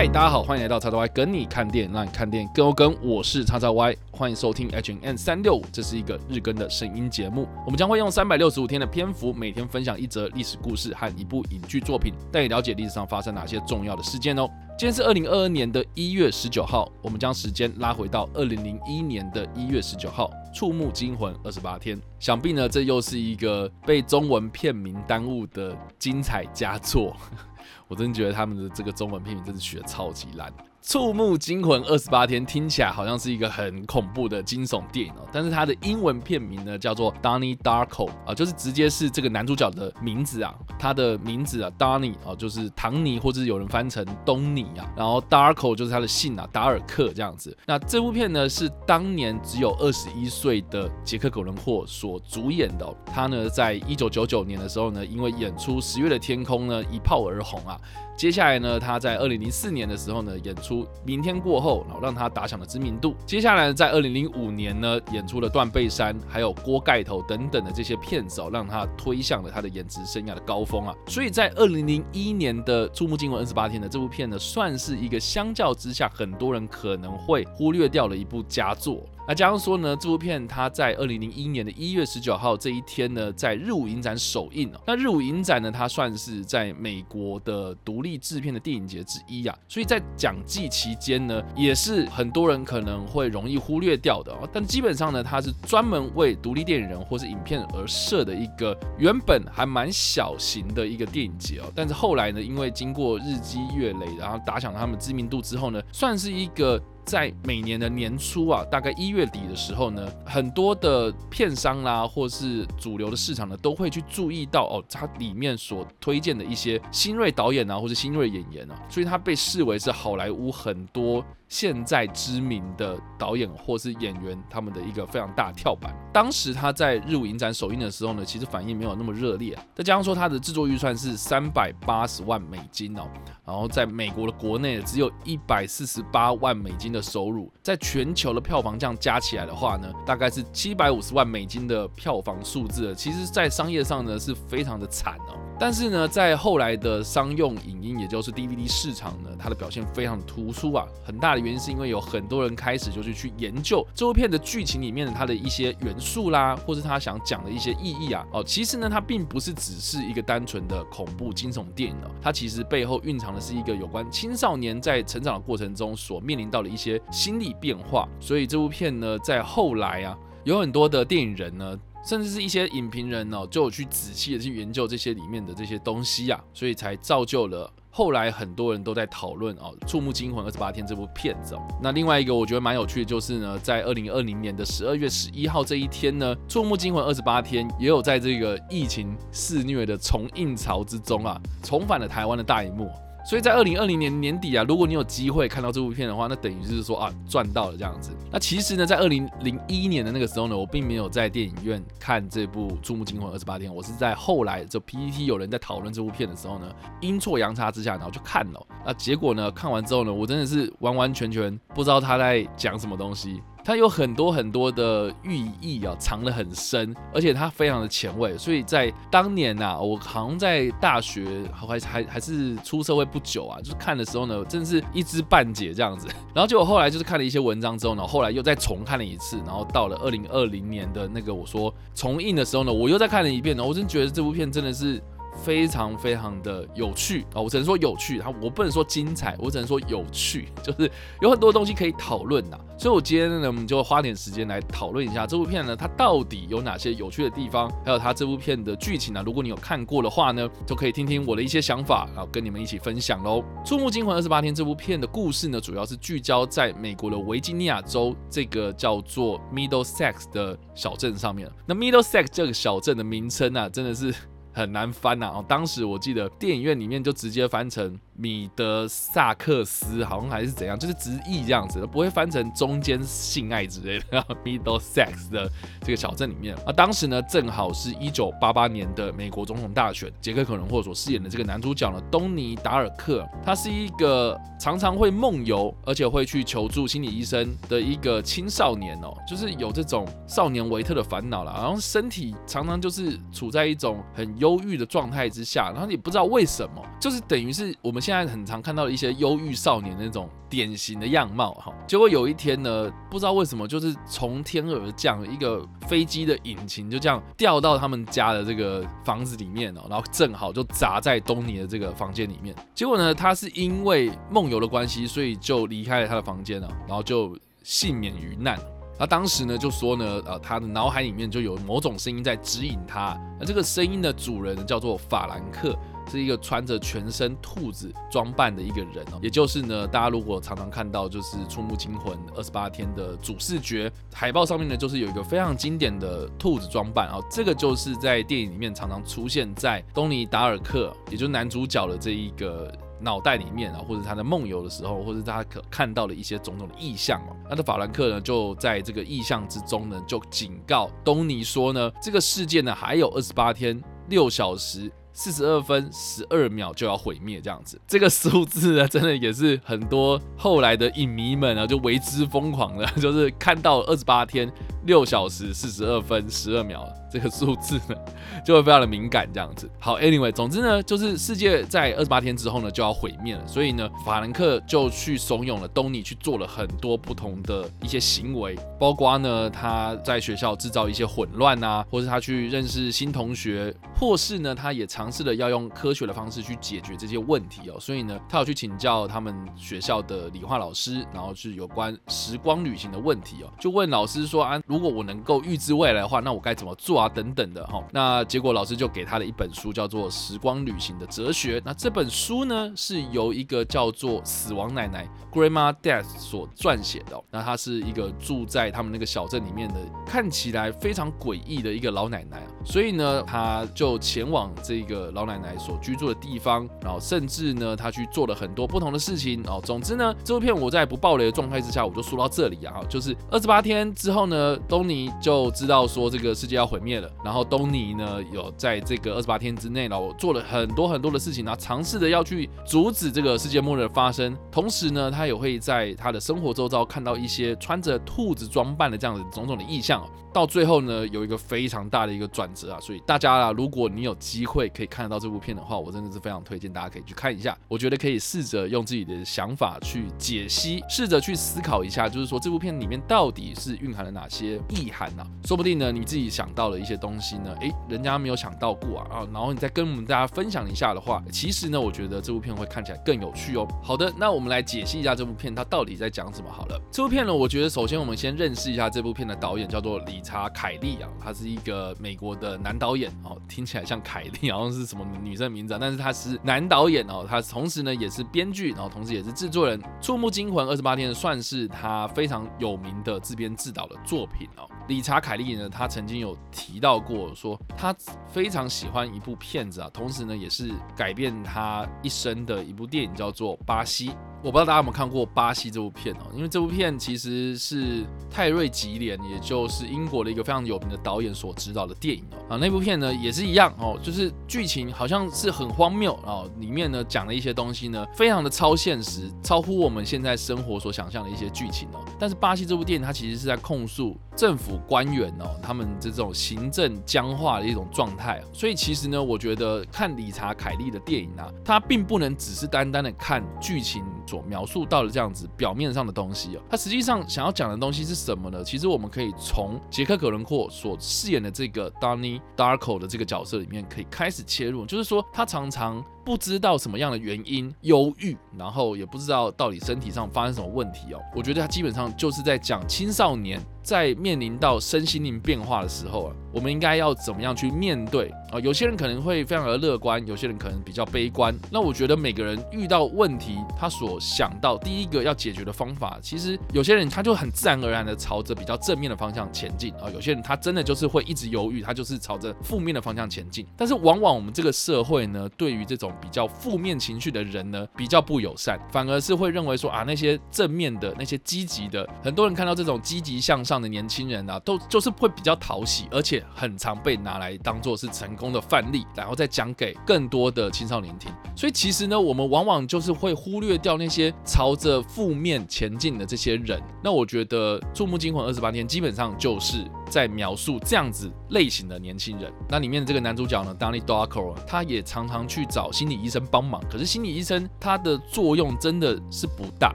嗨，大家好，欢迎来到叉叉 Y 跟你看电影，让你看电影更有梗。我是叉叉 Y，欢迎收听 H N 三六五，这是一个日更的声音节目。我们将会用三百六十五天的篇幅，每天分享一则历史故事和一部影剧作品，带你了解历史上发生哪些重要的事件哦。今天是二零二二年的一月十九号，我们将时间拉回到二零零一年的一月十九号，《触目惊魂二十八天》。想必呢，这又是一个被中文片名耽误的精彩佳作。我真觉得他们的这个中文片名真是取的超级烂。触目惊魂二十八天听起来好像是一个很恐怖的惊悚电影哦，但是它的英文片名呢叫做 Donnie Darko 啊，就是直接是这个男主角的名字啊，他的名字啊 Donnie 啊，就是唐尼或者有人翻成东尼啊，然后 Darko 就是他的姓啊，达尔克这样子。那这部片呢是当年只有二十一岁的杰克·狗伦霍所主演的，他呢在一九九九年的时候呢，因为演出《十月的天空》呢一炮而红啊。接下来呢，他在二零零四年的时候呢，演出《明天过后》，然后让他打响了知名度。接下来在二零零五年呢，演出了《断背山》还有《锅盖头》等等的这些片子哦，让他推向了他的演职生涯的高峰啊。所以在二零零一年的《触目惊魂二十八天》的这部片呢，算是一个相较之下很多人可能会忽略掉的一部佳作。那加上说呢，这部片它在二零零一年的一月十九号这一天呢，在日舞影展首映哦。那日舞影展呢，它算是在美国的独立制片的电影节之一啊，所以在奖季期间呢，也是很多人可能会容易忽略掉的哦。但基本上呢，它是专门为独立电影人或是影片而设的一个原本还蛮小型的一个电影节哦。但是后来呢，因为经过日积月累，然后打响他们知名度之后呢，算是一个。在每年的年初啊，大概一月底的时候呢，很多的片商啦，或是主流的市场呢，都会去注意到哦，它里面所推荐的一些新锐导演啊，或是新锐演员啊，所以它被视为是好莱坞很多。现在知名的导演或是演员，他们的一个非常大跳板。当时他在日舞影展首映的时候呢，其实反应没有那么热烈。再加上说他的制作预算是三百八十万美金哦，然后在美国的国内只有一百四十八万美金的收入，在全球的票房这样加起来的话呢，大概是七百五十万美金的票房数字。其实，在商业上呢是非常的惨哦。但是呢，在后来的商用影音，也就是 DVD 市场呢，它的表现非常突出啊。很大的原因是因为有很多人开始就是去研究这部片的剧情里面的它的一些元素啦，或是他想讲的一些意义啊。哦，其实呢，它并不是只是一个单纯的恐怖惊悚电影哦，它其实背后蕴藏的是一个有关青少年在成长的过程中所面临到的一些心理变化。所以这部片呢，在后来啊，有很多的电影人呢。甚至是一些影评人哦，就有去仔细的去研究这些里面的这些东西啊，所以才造就了后来很多人都在讨论哦，《触目惊魂二十八天》这部片子。那另外一个我觉得蛮有趣的，就是呢，在二零二零年的十二月十一号这一天呢，《触目惊魂二十八天》也有在这个疫情肆虐的重映潮之中啊，重返了台湾的大荧幕。所以在二零二零年年底啊，如果你有机会看到这部片的话，那等于就是说啊赚到了这样子。那其实呢，在二零零一年的那个时候呢，我并没有在电影院看这部《触目惊魂二十八天》，我是在后来就 PPT 有人在讨论这部片的时候呢，阴错阳差之下，然后就看了。那结果呢，看完之后呢，我真的是完完全全不知道他在讲什么东西。它有很多很多的寓意啊，藏得很深，而且它非常的前卫。所以在当年呐，我好像在大学还还还是出社会不久啊，就是看的时候呢，真是一知半解这样子。然后结果后来就是看了一些文章之后呢，后来又再重看了一次。然后到了二零二零年的那个我说重映的时候呢，我又再看了一遍呢，我真觉得这部片真的是。非常非常的有趣啊！我只能说有趣，它我不能说精彩，我只能说有趣，就是有很多东西可以讨论呐。所以，我今天呢，我们就花点时间来讨论一下这部片呢，它到底有哪些有趣的地方，还有它这部片的剧情呢？如果你有看过的话呢，就可以听听我的一些想法，然后跟你们一起分享喽。《触目惊魂二十八天》这部片的故事呢，主要是聚焦在美国的维吉尼亚州这个叫做 Middlesex 的小镇上面。那 Middlesex 这个小镇的名称啊，真的是。很难翻呐！哦，当时我记得电影院里面就直接翻成米德萨克斯，好像还是怎样，就是直译这样子，不会翻成中间性爱之类的。Middlesex 的这个小镇里面，啊，当时呢正好是一九八八年的美国总统大选，杰克·可能或所饰演的这个男主角呢，东尼·达尔克，他是一个常常会梦游，而且会去求助心理医生的一个青少年哦，就是有这种少年维特的烦恼了，然后身体常常就是处在一种很。忧郁的状态之下，然后也不知道为什么，就是等于是我们现现在很常看到一些忧郁少年那种典型的样貌哈。结果有一天呢，不知道为什么，就是从天而降一个飞机的引擎就这样掉到他们家的这个房子里面哦，然后正好就砸在东尼的这个房间里面。结果呢，他是因为梦游的关系，所以就离开了他的房间了，然后就幸免于难。他当时呢就说呢，呃，他的脑海里面就有某种声音在指引他。那这个声音的主人叫做法兰克，是一个穿着全身兔子装扮的一个人哦。也就是呢，大家如果常常看到就是《触目惊魂》二十八天的主视觉海报上面呢，就是有一个非常经典的兔子装扮啊。这个就是在电影里面常常出现在东尼达尔克，也就是男主角的这一个。脑袋里面啊，或者他在梦游的时候，或者他可看到了一些种种的意象哦。那的法兰克呢，就在这个意象之中呢，就警告东尼说呢，这个世界呢还有二十八天六小时。四十二分十二秒就要毁灭，这样子，这个数字呢，真的也是很多后来的影迷们啊，就为之疯狂了，就是看到二十八天六小时四十二分十二秒这个数字呢，就会非常的敏感，这样子。好，Anyway，总之呢，就是世界在二十八天之后呢就要毁灭了，所以呢，法兰克就去怂恿了东尼去做了很多不同的一些行为，包括呢他在学校制造一些混乱啊，或是他去认识新同学，或是呢他也尝试了要用科学的方式去解决这些问题哦，所以呢他有去请教他们学校的理化老师，然后是有关时光旅行的问题哦，就问老师说啊，如果我能够预知未来的话，那我该怎么做？啊，等等的哈，那结果老师就给他了一本书，叫做《时光旅行的哲学》。那这本书呢，是由一个叫做死亡奶奶 （Grandma Death） 所撰写的。那她是一个住在他们那个小镇里面的，看起来非常诡异的一个老奶奶。所以呢，他就前往这个老奶奶所居住的地方，然后甚至呢，他去做了很多不同的事情。哦，总之呢，这部片我在不暴雷的状态之下，我就说到这里啊。就是二十八天之后呢，东尼就知道说这个世界要毁灭。了，然后东尼呢有在这个二十八天之内呢，我做了很多很多的事情，然后尝试着要去阻止这个世界末日的发生。同时呢，他也会在他的生活周遭看到一些穿着兔子装扮的这样的种种的意象。到最后呢，有一个非常大的一个转折啊，所以大家啊，如果你有机会可以看得到这部片的话，我真的是非常推荐大家可以去看一下。我觉得可以试着用自己的想法去解析，试着去思考一下，就是说这部片里面到底是蕴含了哪些意涵呢？说不定呢，你自己想到了。一些东西呢，诶，人家没有想到过啊，啊，然后你再跟我们大家分享一下的话，其实呢，我觉得这部片会看起来更有趣哦。好的，那我们来解析一下这部片它到底在讲什么好了。这部片呢，我觉得首先我们先认识一下这部片的导演，叫做李查·凯利啊，他是一个美国的男导演哦，听起来像凯利，好像是什么女生名字，但是他是男导演哦，他同时呢也是编剧，然后同时也是制作人，《触目惊魂》二十八天算是他非常有名的自编自导的作品哦。理查·凯利呢，他曾经有提到过，说他非常喜欢一部片子啊，同时呢，也是改变他一生的一部电影，叫做《巴西》。我不知道大家有没有看过《巴西》这部片哦，因为这部片其实是泰瑞吉连，也就是英国的一个非常有名的导演所指导的电影哦。啊，那部片呢也是一样哦，就是剧情好像是很荒谬哦，里面呢讲的一些东西呢非常的超现实，超乎我们现在生活所想象的一些剧情哦。但是《巴西》这部电影它其实是在控诉政府官员哦，他们这种行政僵化的一种状态。所以其实呢，我觉得看理查·凯利的电影啊，它并不能只是单单的看剧情。所描述到的这样子表面上的东西哦，他实际上想要讲的东西是什么呢？其实我们可以从杰克·葛伦霍所饰演的这个 Donny Darko 的这个角色里面可以开始切入，就是说他常常。不知道什么样的原因忧郁，然后也不知道到底身体上发生什么问题哦。我觉得他基本上就是在讲青少年在面临到身心灵变化的时候啊，我们应该要怎么样去面对啊？有些人可能会非常的乐观，有些人可能比较悲观。那我觉得每个人遇到问题，他所想到第一个要解决的方法，其实有些人他就很自然而然的朝着比较正面的方向前进啊。有些人他真的就是会一直犹豫，他就是朝着负面的方向前进。但是往往我们这个社会呢，对于这种比较负面情绪的人呢，比较不友善，反而是会认为说啊，那些正面的、那些积极的，很多人看到这种积极向上的年轻人啊，都就是会比较讨喜，而且很常被拿来当做是成功的范例，然后再讲给更多的青少年听。所以其实呢，我们往往就是会忽略掉那些朝着负面前进的这些人。那我觉得《触目惊魂二十八天》基本上就是在描述这样子类型的年轻人。那里面的这个男主角呢，Danny Darko，他也常常去找心理医生帮忙。可是心理医生他的作用真的是不大。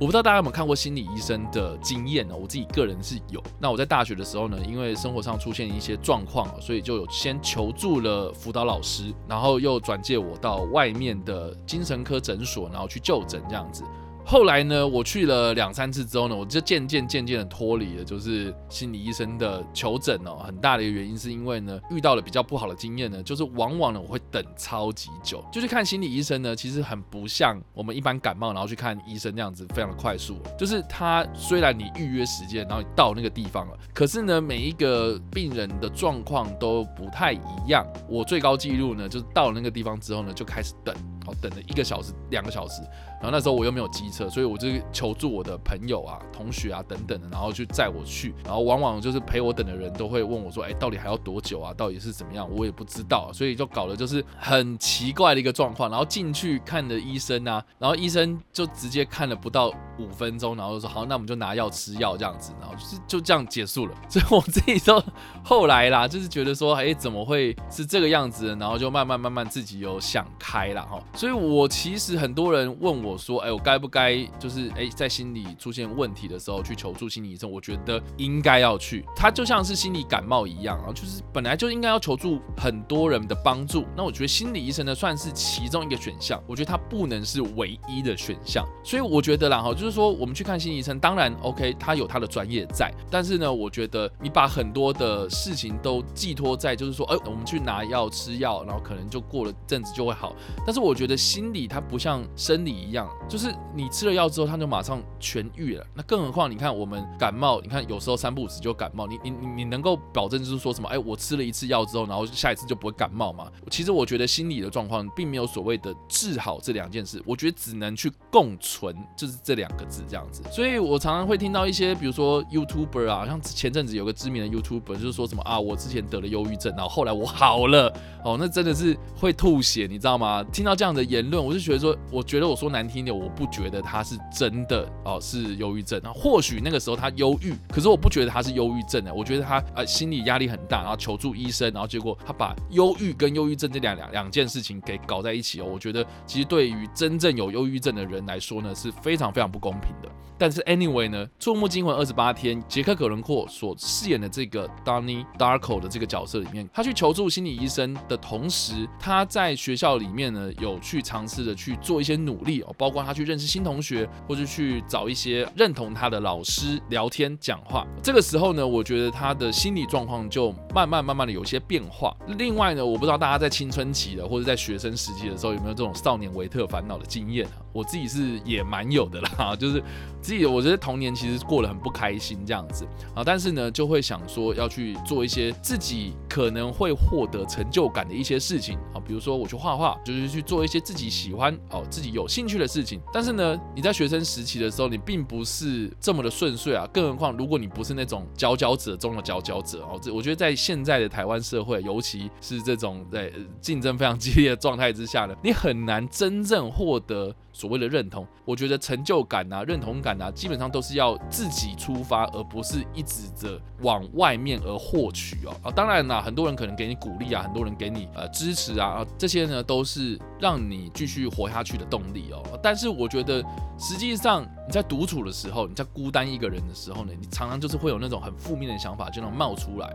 我不知道大家有没有看过心理医生的经验呢？我自己个人是有。那我在大学的时候呢，因为生活上出现一些状状况，所以就有先求助了辅导老师，然后又转介我到外面的精神科诊所，然后去就诊这样子。后来呢，我去了两三次之后呢，我就渐渐渐渐的脱离了，就是心理医生的求诊哦。很大的一个原因是因为呢，遇到了比较不好的经验呢，就是往往呢我会等超级久。就去看心理医生呢，其实很不像我们一般感冒然后去看医生那样子非常的快速。就是他虽然你预约时间，然后你到那个地方了，可是呢每一个病人的状况都不太一样。我最高纪录呢，就是到了那个地方之后呢，就开始等，好等了一个小时、两个小时。然后那时候我又没有机车，所以我就求助我的朋友啊、同学啊等等的，然后去载我去。然后往往就是陪我等的人都会问我说：“哎，到底还要多久啊？到底是怎么样？”我也不知道，所以就搞得就是很奇怪的一个状况。然后进去看的医生啊，然后医生就直接看了不到五分钟，然后就说：“好，那我们就拿药吃药这样子。”然后就是就这样结束了。所以我自己都后来啦，就是觉得说：“哎，怎么会是这个样子？”然后就慢慢慢慢自己有想开了哈。所以我其实很多人问我。我说，哎，我该不该就是哎，在心理出现问题的时候去求助心理医生？我觉得应该要去。他就像是心理感冒一样啊，就是本来就应该要求助很多人的帮助。那我觉得心理医生呢，算是其中一个选项。我觉得他不能是唯一的选项。所以我觉得啦，哈，就是说我们去看心理医生，当然 OK，他有他的专业在。但是呢，我觉得你把很多的事情都寄托在，就是说，哎，我们去拿药吃药，然后可能就过了阵子就会好。但是我觉得心理它不像生理一样。就是你吃了药之后，它就马上痊愈了。那更何况你看我们感冒，你看有时候三不五时就感冒，你你你你能够保证就是说什么？哎，我吃了一次药之后，然后下一次就不会感冒吗？其实我觉得心理的状况并没有所谓的治好这两件事，我觉得只能去共存，就是这两个字这样子。所以我常常会听到一些，比如说 YouTuber 啊，像前阵子有个知名的 YouTuber 就是说什么啊，我之前得了忧郁症，然后后来我好了，哦，那真的是会吐血，你知道吗？听到这样的言论，我就觉得说，我觉得我说难听的，我不觉得他是真的哦，是忧郁症。那或许那个时候他忧郁，可是我不觉得他是忧郁症的。我觉得他呃心理压力很大，然后求助医生，然后结果他把忧郁跟忧郁症这两两两件事情给搞在一起哦。我觉得其实对于真正有忧郁症的人来说呢，是非常非常不公平的。但是 anyway 呢，《触目惊魂二十八天》，杰克·葛伦霍所饰演的这个 Danny Darko 的这个角色里面，他去求助心理医生的同时，他在学校里面呢有去尝试着去做一些努力哦，包括他去认识新同学，或者去找一些认同他的老师聊天讲话。这个时候呢，我觉得他的心理状况就慢慢慢慢的有些变化。另外呢，我不知道大家在青春期的或者在学生时期的时候有没有这种少年维特烦恼的经验啊？我自己是也蛮有的啦，就是自己我觉得童年其实过得很不开心这样子啊，但是呢就会想说要去做一些自己可能会获得成就感的一些事情啊，比如说我去画画，就是去做一些自己喜欢哦自己有兴趣的事情。但是呢你在学生时期的时候，你并不是这么的顺遂啊，更何况如果你不是那种佼佼者中的佼佼者哦，这我觉得在现在的台湾社会，尤其是这种在竞争非常激烈的状态之下呢，你很难真正获得。所谓的认同，我觉得成就感啊、认同感啊，基本上都是要自己出发，而不是一直着往外面而获取哦。啊，当然啦，很多人可能给你鼓励啊，很多人给你呃支持啊，这些呢都是让你继续活下去的动力哦。但是我觉得，实际上你在独处的时候，你在孤单一个人的时候呢，你常常就是会有那种很负面的想法就能冒出来。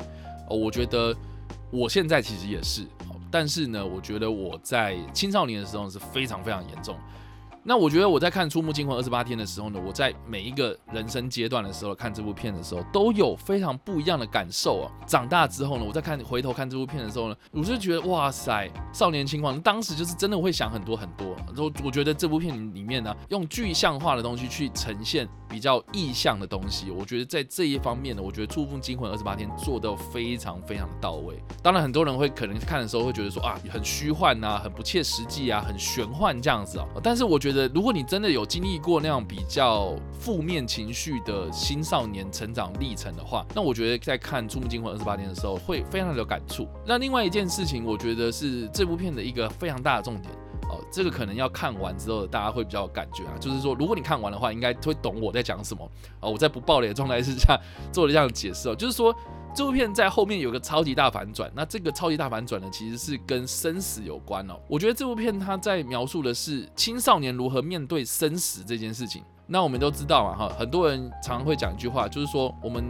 哦，我觉得我现在其实也是，但是呢，我觉得我在青少年的时候是非常非常严重。那我觉得我在看《触目惊魂二十八天》的时候呢，我在每一个人生阶段的时候看这部片的时候，都有非常不一样的感受啊。长大之后呢，我在看回头看这部片的时候呢，我就觉得哇塞，少年轻狂，当时就是真的会想很多很多。然后我觉得这部片里面呢，用具象化的东西去呈现比较意象的东西，我觉得在这一方面呢，我觉得《触目惊魂二十八天》做的非常非常的到位。当然，很多人会可能看的时候会觉得说啊，很虚幻呐，很不切实际啊，很玄幻这样子啊。但是我觉得。如果你真的有经历过那样比较负面情绪的青少年成长历程的话，那我觉得在看《触目惊魂二十八天》的时候会非常的有感触。那另外一件事情，我觉得是这部片的一个非常大的重点哦，这个可能要看完之后大家会比较有感觉啊，就是说如果你看完的话，应该会懂我在讲什么哦。我在不暴雷的状态之下做了这样的解释哦，就是说。这部片在后面有个超级大反转，那这个超级大反转呢，其实是跟生死有关哦。我觉得这部片它在描述的是青少年如何面对生死这件事情。那我们都知道嘛，哈，很多人常会讲一句话，就是说我们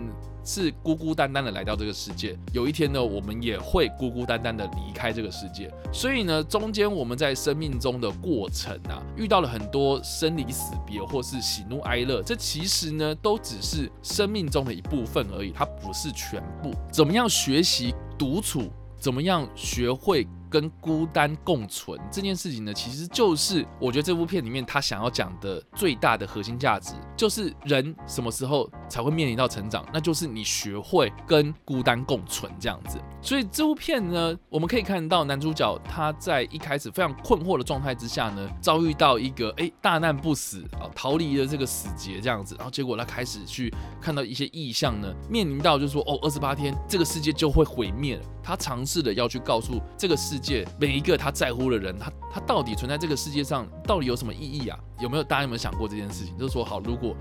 是孤孤单单的来到这个世界，有一天呢，我们也会孤孤单单的离开这个世界。所以呢，中间我们在生命中的过程啊，遇到了很多生离死别或是喜怒哀乐，这其实呢，都只是生命中的一部分而已，它不是全部。怎么样学习独处？怎么样学会？跟孤单共存这件事情呢，其实就是我觉得这部片里面他想要讲的最大的核心价值，就是人什么时候才会面临到成长，那就是你学会跟孤单共存这样子。所以这部片呢，我们可以看到男主角他在一开始非常困惑的状态之下呢，遭遇到一个哎大难不死啊，逃离了这个死劫这样子，然后结果他开始去看到一些异象呢，面临到就是说哦二十八天这个世界就会毁灭了，他尝试的要去告诉这个世。界每一个他在乎的人，他他到底存在这个世界上，到底有什么意义啊？有没有大家有没有想过这件事情？就是说，好，如果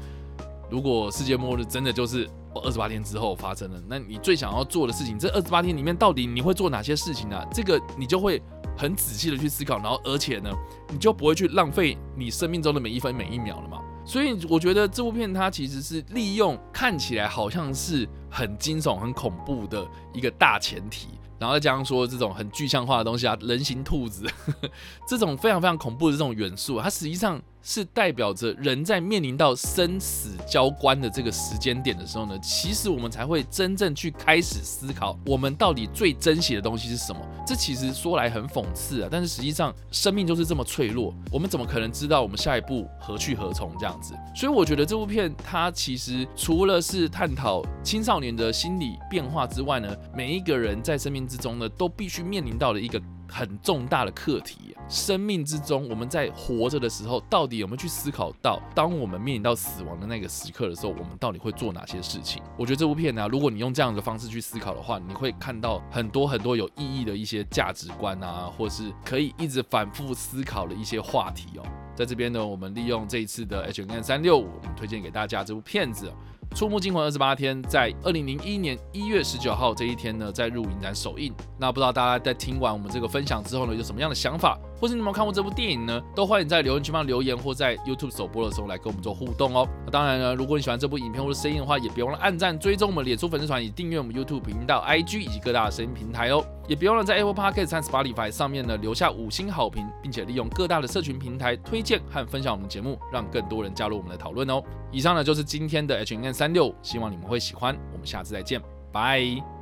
如果世界末日真的就是二十八天之后发生了，那你最想要做的事情，这二十八天里面到底你会做哪些事情呢？这个你就会很仔细的去思考，然后而且呢，你就不会去浪费你生命中的每一分每一秒了嘛。所以我觉得这部片它其实是利用看起来好像是很惊悚、很恐怖的一个大前提。然后再加上说这种很具象化的东西啊，人形兔子，这种非常非常恐怖的这种元素，它实际上。是代表着人在面临到生死交关的这个时间点的时候呢，其实我们才会真正去开始思考，我们到底最珍惜的东西是什么？这其实说来很讽刺啊，但是实际上生命就是这么脆弱，我们怎么可能知道我们下一步何去何从这样子？所以我觉得这部片它其实除了是探讨青少年的心理变化之外呢，每一个人在生命之中呢，都必须面临到的一个。很重大的课题，生命之中，我们在活着的时候，到底有没有去思考到，当我们面临到死亡的那个时刻的时候，我们到底会做哪些事情？我觉得这部片呢，如果你用这样的方式去思考的话，你会看到很多很多有意义的一些价值观啊，或是可以一直反复思考的一些话题哦。在这边呢，我们利用这一次的 H N 三六五，我们推荐给大家这部片子。《触目惊魂二十八天》在二零零一年一月十九号这一天呢，在入影展首映。那不知道大家在听完我们这个分享之后呢，有什么样的想法？或是你们看过这部电影呢？都欢迎在留言区方留言，或在 YouTube 首播的时候来跟我们做互动哦。那当然呢，如果你喜欢这部影片或者声音的话，也别忘了按赞、追踪我们脸书粉丝团，以订阅我们 YouTube 频道、IG 以及各大声音平台哦。也别忘了在 Apple Podcast 和 Spotify 上面呢留下五星好评，并且利用各大的社群平台推荐和分享我们的节目，让更多人加入我们的讨论哦。以上呢就是今天的 H N 三六，希望你们会喜欢。我们下次再见，拜。